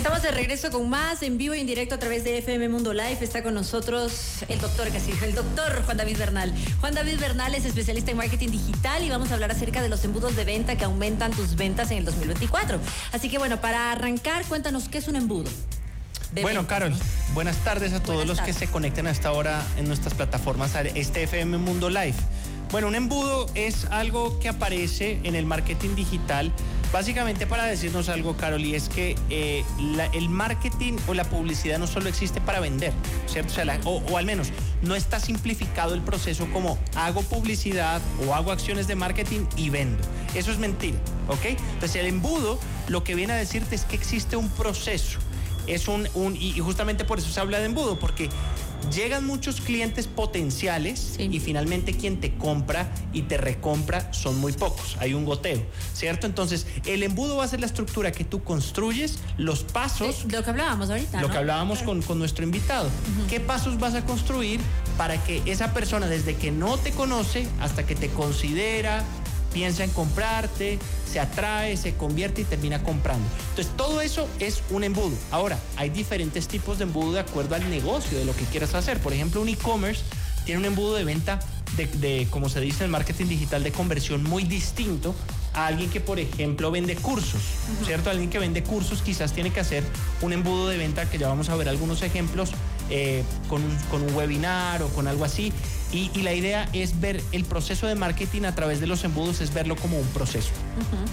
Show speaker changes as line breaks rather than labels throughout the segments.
Estamos de regreso con más en vivo y en directo a través de FM Mundo Live. Está con nosotros el doctor casi, el doctor Juan David Bernal. Juan David Bernal es especialista en marketing digital y vamos a hablar acerca de los embudos de venta que aumentan tus ventas en el 2024. Así que bueno, para arrancar, cuéntanos qué es un embudo.
Bueno, Carol, buenas tardes a todos los que se conecten a esta hora en nuestras plataformas, este FM Mundo Live. Bueno, un embudo es algo que aparece en el marketing digital, básicamente para decirnos algo, Carol, y es que eh, el marketing o la publicidad no solo existe para vender, ¿cierto? O, al menos no está simplificado el proceso como hago publicidad o hago acciones de marketing y vendo. Eso es mentira, ¿ok? Entonces el embudo lo que viene a decirte es que existe un proceso es un y justamente por eso se habla de embudo, porque llegan muchos clientes potenciales y finalmente quien te compra y te recompra son muy pocos. Hay un goteo, ¿cierto? Entonces, el embudo va a ser la estructura que tú construyes, los pasos.
lo que hablábamos ahorita.
Lo que hablábamos con, nuestro invitado. ¿Qué pasos vas a construir para que esa persona, desde que no te conoce hasta que te considera, piensa en comprarte, se atrae, se convierte y termina comprando. Entonces, todo eso es un embudo. Ahora, hay diferentes tipos de embudo de acuerdo al negocio, de lo que quieras hacer. Por ejemplo, un e-commerce tiene un embudo de venta de, como se dice en el marketing digital, de conversión muy distinto a alguien que, por ejemplo, vende cursos, ¿cierto? Alguien que vende cursos quizás tiene que hacer un embudo de venta, que ya vamos a ver algunos ejemplos, eh, con, un, webinar o con algo así. Y, la idea es ver el proceso de marketing a través de los embudos, es verlo como un proceso,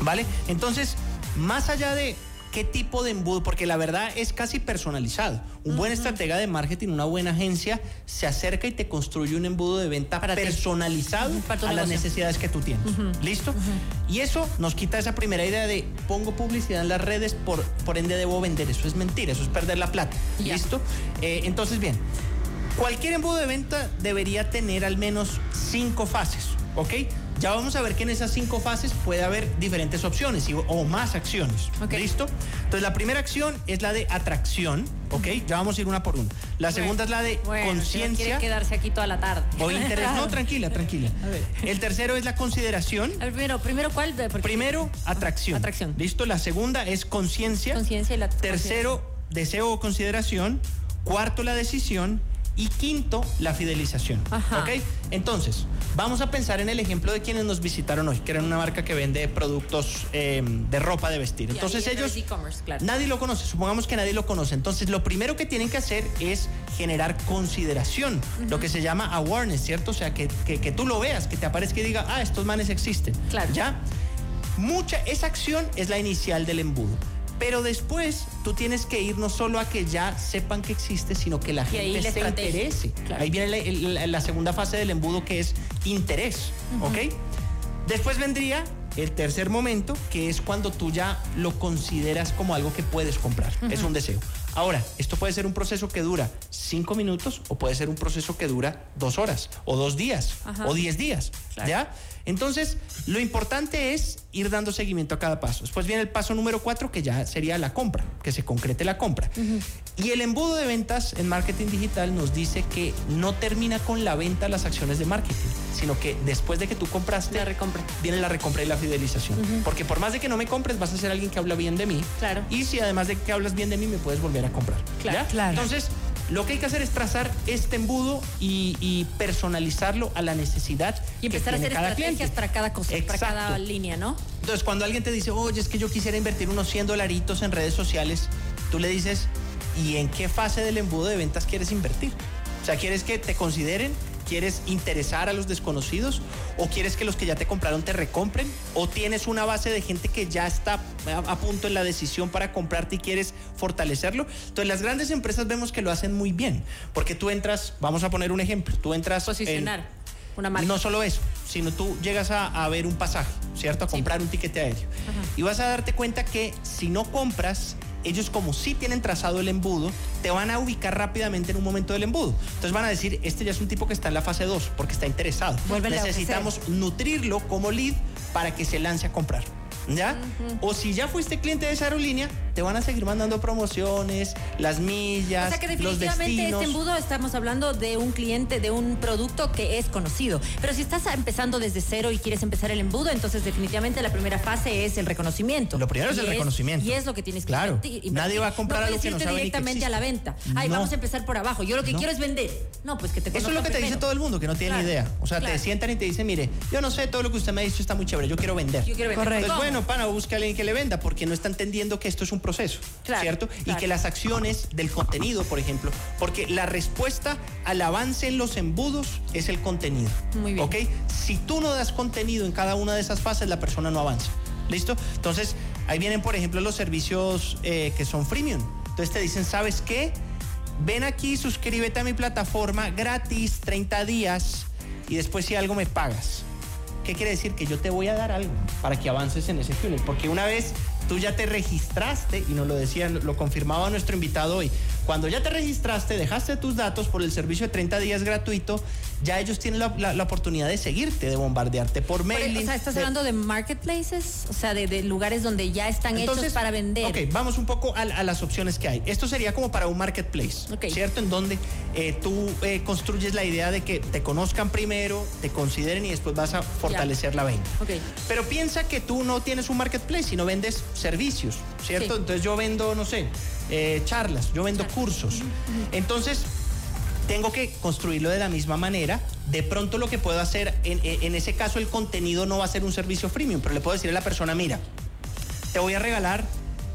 ¿vale? Entonces, más allá de qué tipo de embudo, porque la verdad es casi personalizado. Un buen estratega de marketing, una buena agencia, se acerca y te construye un embudo de venta personalizado a las necesidades que tú tienes. ¿Listo? Y eso nos quita esa primera idea de pongo publicidad en las redes, por, por ende debo vender. Eso es mentira, eso es perder la plata. ¿Listo? Eh, entonces, bien, cualquier embudo de venta debería tener al menos cinco fases, ¿ok? Ya vamos a ver que en esas cinco fases puede haber diferentes opciones o más acciones. ¿Listo? Entonces la primera acción es la de atracción, ¿ok? Ya vamos a ir una por una. La segunda es la de conciencia.
Quiere quedarse aquí toda la tarde.
O interés. No, tranquila, tranquila. El tercero es la consideración.
primero, primero ¿cuál?
Primero, atracción.
Atracción.
¿Listo? La segunda es conciencia.
Conciencia y la
Tercero, deseo o consideración. Cuarto, la decisión. Y quinto, la fidelización. ¿Ok? Entonces, vamos a pensar en el ejemplo de quienes nos visitaron hoy, que eran una marca que vende productos eh, de ropa de vestir. Entonces ellos, nadie lo conoce, supongamos que nadie lo conoce. Entonces lo primero que tienen que hacer es generar consideración, lo que se llama awareness, ¿cierto? O sea, que, que, tú lo veas, que te aparezca y diga, ah, estos manes existen.
Claro.
¿Ya? Mucha, esa acción es la inicial del embudo. Pero después tú tienes que ir no solo a que ya sepan que existe, sino que la gente se interese. Ahí viene la, segunda fase del embudo que es interés, ¿ok? Después vendría el tercer momento, que es cuando tú ya lo consideras como algo que puedes comprar. Es un deseo. Ahora, esto puede ser un proceso que dura cinco minutos o puede ser un proceso que dura dos horas o dos días o diez días. ¿Ya? Entonces, lo importante es ir dando seguimiento a cada paso. Después viene el paso número cuatro, que ya sería la compra, que se concrete la compra. Y el embudo de ventas en marketing digital nos dice que no termina con la venta las acciones de marketing, sino que después de que tú compraste,
la recompra.
viene la recompra y la fidelización. Porque por más de que no me compres, vas a ser alguien que habla bien de mí.
Claro.
Y si además de que hablas bien de mí, me puedes volver a comprar.
Claro. claro.
Entonces, lo que hay que hacer es trazar este embudo y, personalizarlo a la necesidad
y empezar a hacer estrategias para cada cosa, para cada línea, ¿no?
Entonces, cuando alguien te dice, oye, es que yo quisiera invertir unos 100 dolaritos en redes sociales, tú le dices, ¿y en qué fase del embudo de ventas quieres invertir? O sea, ¿quieres que te consideren ¿Quieres interesar a los desconocidos? ¿O quieres que los que ya te compraron te recompren? ¿O tienes una base de gente que ya está a punto en la decisión para comprarte y quieres fortalecerlo? Entonces las grandes empresas vemos que lo hacen muy bien, porque tú entras, vamos a poner un ejemplo, tú entras...
Posicionar. una marca.
No solo eso, sino tú llegas a, ver un pasaje, ¿cierto? A comprar un tiquete aéreo. Y vas a darte cuenta que si no compras, ellos como sí tienen trazado el embudo, te van a ubicar rápidamente en un momento del embudo. Entonces van a decir, este ya es un tipo que está en la fase 2 porque está interesado. Necesitamos nutrirlo como lead para que se lance a comprar. ¿Ya? O si ya fuiste cliente de esa aerolínea, te van a seguir mandando promociones, las millas,
O sea que
los
definitivamente
destinos.
este embudo estamos hablando de un cliente, de un producto que es conocido. Pero si estás empezando desde cero y quieres empezar el embudo, entonces definitivamente la primera fase es el reconocimiento.
Lo primero es el reconocimiento.
Y es lo que tienes que
Claro.
invertir-.
Nadie va a comprar algo
puedes
que no sabe ni que
directamente a la venta. Ay,
No.
vamos a empezar por abajo. Yo lo que
No.
quiero es vender. No, pues que te
Eso es lo que te dice todo el mundo, que no tiene
Claro,
ni idea. O sea,
claro.
te sientan y te dicen, mire, yo no sé, todo lo que usted me ha dicho está muy chévere, yo quiero vender.
Yo quiero vender.
Correcto.
Entonces,
¿Cómo?
Bueno, pana, busca a alguien que le venda, porque no está entendiendo que esto es un proceso,
Claro,
¿cierto? Y que las acciones del contenido, por ejemplo, porque la respuesta al avance en los embudos es el contenido.
Muy bien.
¿Ok? Si tú no das contenido en cada una de esas fases, la persona no avanza. ¿Listo? Entonces, ahí vienen, por ejemplo, los servicios eh, que son freemium. Entonces te dicen, ¿sabes qué? Ven aquí, suscríbete a mi plataforma gratis, 30 días, y después si algo me pagas. ¿Qué quiere decir? Que yo te voy a dar algo para que avances en ese túnel. Porque una vez tú ya te registraste, y nos lo decían, lo confirmaba nuestro invitado hoy, cuando ya te registraste, dejaste tus datos por el servicio de 30 días gratuito, ya ellos tienen la, la- la oportunidad de seguirte, de bombardearte por mail.
o sea, estás hablando de marketplaces, o sea, de, de lugares donde ya están hechos para vender.
Ok, vamos un poco a, a las opciones que hay. Esto sería como para un marketplace. ¿cierto? En donde eh, tú eh, construyes la idea de que te conozcan primero, te consideren y después vas a fortalecer la venta.
Ok.
Pero piensa que tú no tienes un marketplace, sino vendes servicios, ¿cierto?
Sí.
Entonces yo vendo, no sé, eh, charlas, yo vendo cursos. Entonces, tengo que construirlo de la misma manera. De pronto lo que puedo hacer, en, en- en ese caso el contenido no va a ser un servicio freemium, pero le puedo decir a la persona, mira, te voy a regalar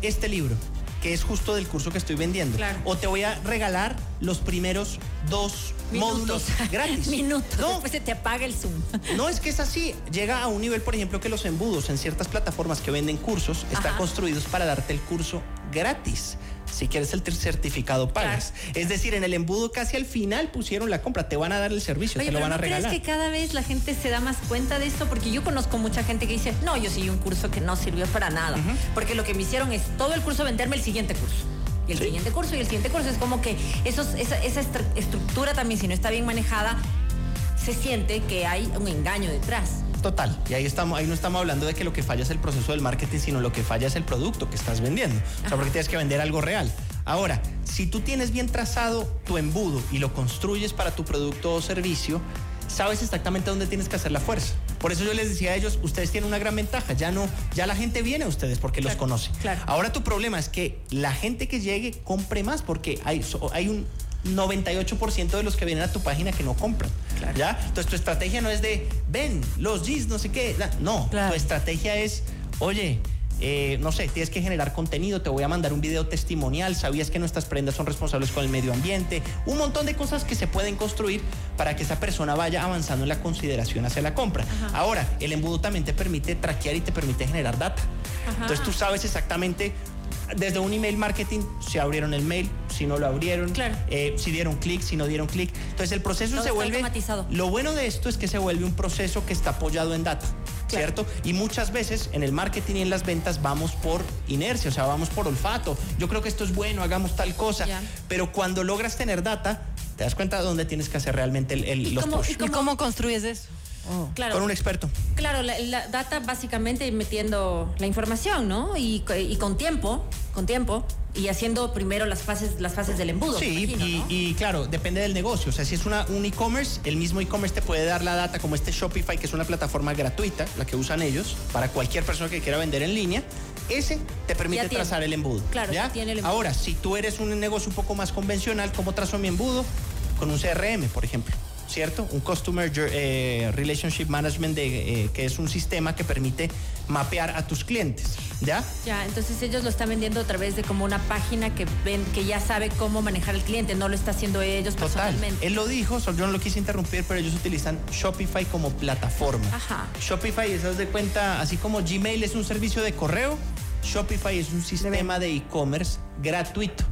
este libro, que es justo del curso que estoy vendiendo.
Claro.
O te voy a regalar los primeros dos módulos gratis.
Minutos.
No,
Después se te apaga el Zoom.
no es que es así. Llega a un nivel, por ejemplo, que los embudos en ciertas plataformas que venden cursos están construidos para darte el curso gratis. Si quieres el certificado, pagas. Es decir, en el embudo casi al final pusieron la compra. Te van a dar el servicio,
Oye,
te lo van a
¿no crees
regalar.
que cada vez la gente se da más cuenta de esto? Porque yo conozco mucha gente que dice, no, yo seguí un curso que no sirvió para nada. Porque lo que me hicieron es todo el curso venderme el siguiente curso. Y el
Sí.
siguiente curso y el siguiente curso. Es como que esos, esa, esa estru- estructura también, si no está bien manejada, se siente que hay un engaño detrás.
Total. Y ahí estamos, ahí no estamos hablando de que lo que falla es el proceso del marketing, sino lo que falla es el producto que estás vendiendo. O sea, porque tienes que vender algo real. Ahora, si tú tienes bien trazado tu embudo y lo construyes para tu producto o servicio, sabes exactamente dónde tienes que hacer la fuerza. Por eso yo les decía a ellos, ustedes tienen una gran ventaja, ya no, ya la gente viene a ustedes porque los conoce.
claro.
Ahora tu problema es que la gente que llegue compre más porque hay, hay un 98% de los que vienen a tu página que no compran.
Claro.
¿Ya? Entonces tu estrategia no es de, ven, los G's, no sé qué. No,
Claro.
tu estrategia es, oye, eh, no sé, tienes que generar contenido, te voy a mandar un video testimonial, sabías que nuestras prendas son responsables con el medio ambiente, un montón de cosas que se pueden construir para que esa persona vaya avanzando en la consideración hacia la compra. Ahora, el embudo también te permite traquear y te permite generar data.
Ajá.
Entonces tú sabes exactamente desde un email marketing si abrieron el mail, si no lo abrieron,
Claro.
eh, si dieron clic, si no dieron clic. Entonces el proceso
Todo
se vuelve...
automatizado.
Lo bueno de esto es que se vuelve un proceso que está apoyado en data,
Claro.
¿cierto? Y muchas veces en el marketing y en las ventas vamos por inercia, o sea, vamos por olfato. Yo creo que esto es bueno, hagamos tal cosa. Pero cuando logras tener data, te das cuenta de dónde tienes que hacer realmente el, el-
¿Y
los
cómo-
push.
y
¿Y cómo construyes eso? Oh.
Claro.
Con un experto.
Claro, la, la data básicamente metiendo la información, ¿no? Y, co- y con tiempo, con tiempo, y haciendo primero las fases, las fases del embudo.
Sí,
imagino,
y,
¿no?
y claro, depende del negocio. O sea, si es una, un e-commerce, el mismo e-commerce te puede dar la data como este Shopify, que es una plataforma gratuita, la que usan ellos, para cualquier persona que quiera vender en línea. Ese te permite
tiene.
trazar el embudo.
Claro,
¿ya?
ya tiene el embudo.
Ahora, si tú eres un negocio un poco más convencional, ¿cómo trazo mi embudo? Con un CRM, por ejemplo. ¿Cierto? Un Customer eh, Relationship Management, de, eh, que es un sistema que permite mapear a tus clientes. ¿Ya?
Ya, entonces ellos lo están vendiendo a través de como una página que ven, que ya sabe cómo manejar el cliente, no lo está haciendo ellos
Total.
personalmente.
Él lo dijo, yo no lo quise interrumpir, pero ellos utilizan Shopify como plataforma.
Ajá.
Shopify, eso de cuenta, así como Gmail es un servicio de correo, Shopify es un sistema de e-commerce gratuito.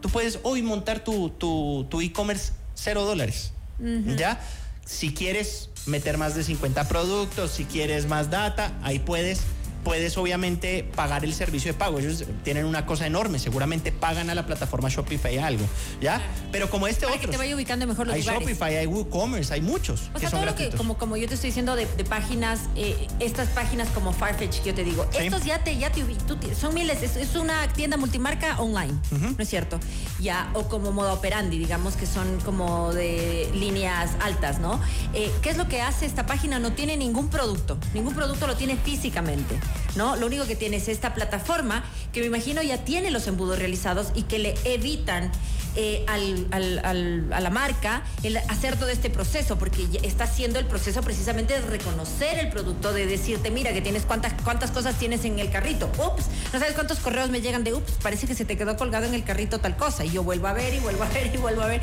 Tú puedes hoy montar tu, tu, tu e-commerce cero dólares. ¿Ya? Si quieres meter más de 50 productos, si quieres más data, ahí puedes puedes obviamente pagar el servicio de pago. Ellos tienen una cosa enorme, seguramente pagan a la plataforma Shopify algo, ¿ya? Pero como este otro.
que te vaya ubicando mejor los
hay
lugares.
Shopify, hay WooCommerce, hay muchos
O
que
sea,
son
todo lo que, como, como yo te estoy diciendo de, de páginas, eh, estas páginas como Farfetch, que yo te digo,
Sí.
estos ya te, ya te, tú son miles, es, es una tienda multimarca online, ¿no es cierto? Ya, o como moda operandi, digamos que son como de líneas altas, ¿no? Eh, ¿Qué es lo que hace esta página? No tiene ningún producto, ningún producto lo tiene físicamente, ¿no? Lo único que tiene es esta plataforma que me imagino ya tiene los embudos realizados y que le evitan eh, al- al- al- a la marca el hacer todo este proceso, porque está haciendo el proceso precisamente de reconocer el producto, de decirte, mira, que tienes cuántas, cuántas cosas tienes en el carrito. Ups, no sabes cuántos correos me llegan de, ups, parece que se te quedó colgado en el carrito tal cosa. Y yo vuelvo a ver y vuelvo a ver y vuelvo a ver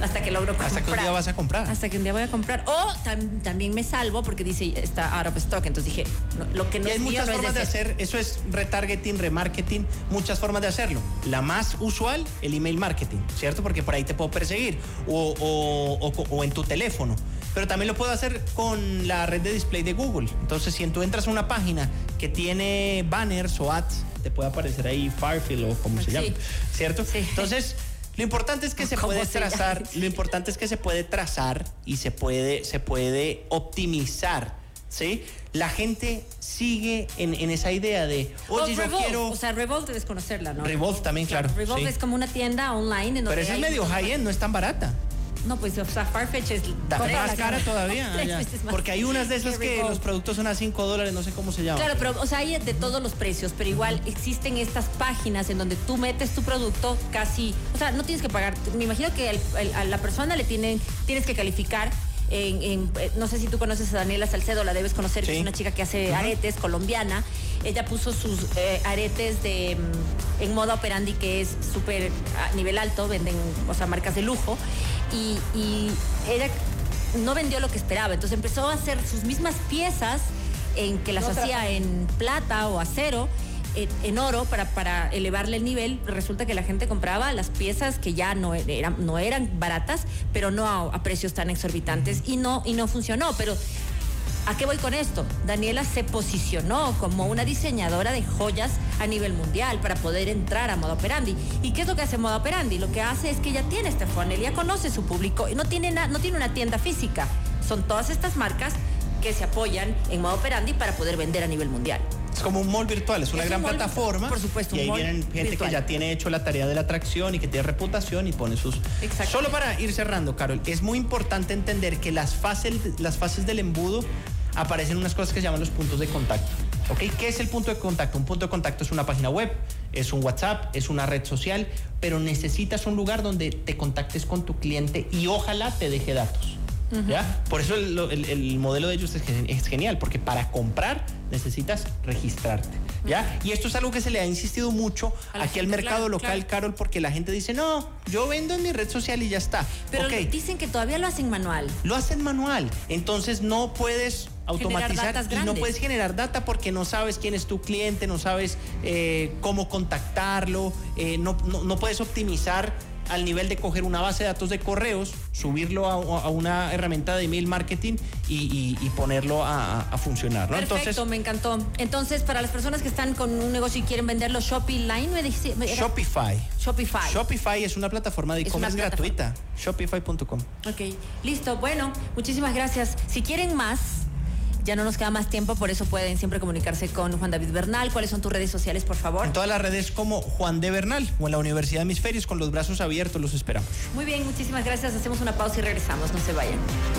hasta que logro comprar.
Hasta que un día vas a comprar.
Hasta que un día voy a comprar. O tam- también me salvo porque dice, está out of stock. Entonces dije, no, lo que no es mío no es
formas de hacer, eso es retargeting, remarketing, muchas formas de hacerlo. La más usual, el email marketing, ¿cierto? Porque por ahí te puedo perseguir o, o- o- o en tu teléfono. Pero también lo puedo hacer con la red de display de Google. Entonces, si tú entras a una página que tiene banners o ads, te puede aparecer ahí Farfield o como se llama, ¿cierto?
Sí.
Entonces, lo importante es que se
¿Cómo
puede
se llama?
trazar, lo importante es que se puede trazar y se puede, se puede optimizar, ¿sí? La gente sigue en, en esa idea de, oye, yo
Revolve,
quiero...
O sea, Revolve debes conocerla, ¿no?
Revolve también, claro,
Revolve
sí.
es como una tienda online en donde
Pero esa es medio high-end, no es tan barata.
No, pues, o sea, Farfetch es...
Da- más cara todavía. ah,
más
Porque hay unas de esas que
Revolve.
los productos son a 5 dólares, no sé cómo se llama.
Claro, pero, o sea, hay de todos los precios, pero igual existen estas páginas en donde tú metes tu producto casi, o sea, no tienes que pagar. Me imagino que el- el- a la persona le tienen, tienes que calificar. En, en, eh, no sé si tú conoces a Daniela Salcedo, la debes conocer, que es una chica que hace aretes, colombiana. Ella puso sus eh, aretes de mm, en moda operandi, que es súper a nivel alto, venden, o sea, marcas de lujo. Y, y ella no vendió lo que esperaba, entonces empezó a hacer sus mismas piezas en que las hacía en plata o acero, en, oro, para, para elevarle el nivel. Resulta que la gente compraba las piezas que ya no eran, no eran baratas, pero no a, precios tan exorbitantes y no, y no funcionó. Pero ¿A qué voy con esto? Daniela se posicionó como una diseñadora de joyas a nivel mundial para poder entrar a Moda Operandi. ¿Y qué es lo que hace Moda Operandi? Lo que hace es que ella tiene este funnel, ella conoce su público y no tiene, no tiene una tienda física. Son todas estas marcas que se apoyan en Moda Operandi para poder vender a nivel mundial.
Es como un mall virtual, es una
Es
gran plataforma.
por supuesto,
Y
un
ahí
mall
vienen gente
virtual.
que ya tiene hecho la tarea de la atracción y que tiene reputación y pone sus. Solo para ir cerrando, Carol, es muy importante entender que las fases, las fases del embudo aparecen unas cosas que se llaman los puntos de contacto. ¿Ok? ¿Qué es el punto de contacto? Un punto de contacto es una página web, es un WhatsApp, es una red social, pero necesitas un lugar donde te contactes con tu cliente y ojalá te deje datos. ¿Ya? Por eso el, el- el modelo de ellos es, gen- es genial, porque para comprar necesitas registrarte. ¿Ya? Y esto es algo que se le ha insistido mucho aquí al mercado
claro,
local,
claro.
Carol, porque la gente dice, no, yo vendo en mi red social y ya está.
Pero dicen que todavía lo hacen manual.
lo hacen manual, entonces no puedes automatizar y no puedes generar data porque no sabes quién es tu cliente, no sabes eh, cómo contactarlo, eh, no, no- no puedes optimizar al nivel de coger una base de datos de correos, subirlo a, a una herramienta de email marketing y, y- y ponerlo a, funcionar, ¿no?
Perfecto,
Entonces,
me encantó. Entonces, para las personas que están con un negocio y quieren venderlo, Shopify, me
Shopify.
Shopify.
Shopify es una plataforma de e-commerce gratuita. Shopify.com.
Ok, listo. Bueno, muchísimas gracias. Si quieren más, ya no nos queda más tiempo, por eso pueden siempre comunicarse con Juan David Bernal. ¿Cuáles son tus redes sociales, por favor?
En todas las redes como Juan de Bernal o en la Universidad de Hemisferios con los brazos abiertos los esperamos.
Muy bien, muchísimas gracias. Hacemos una pausa y regresamos. No se vayan.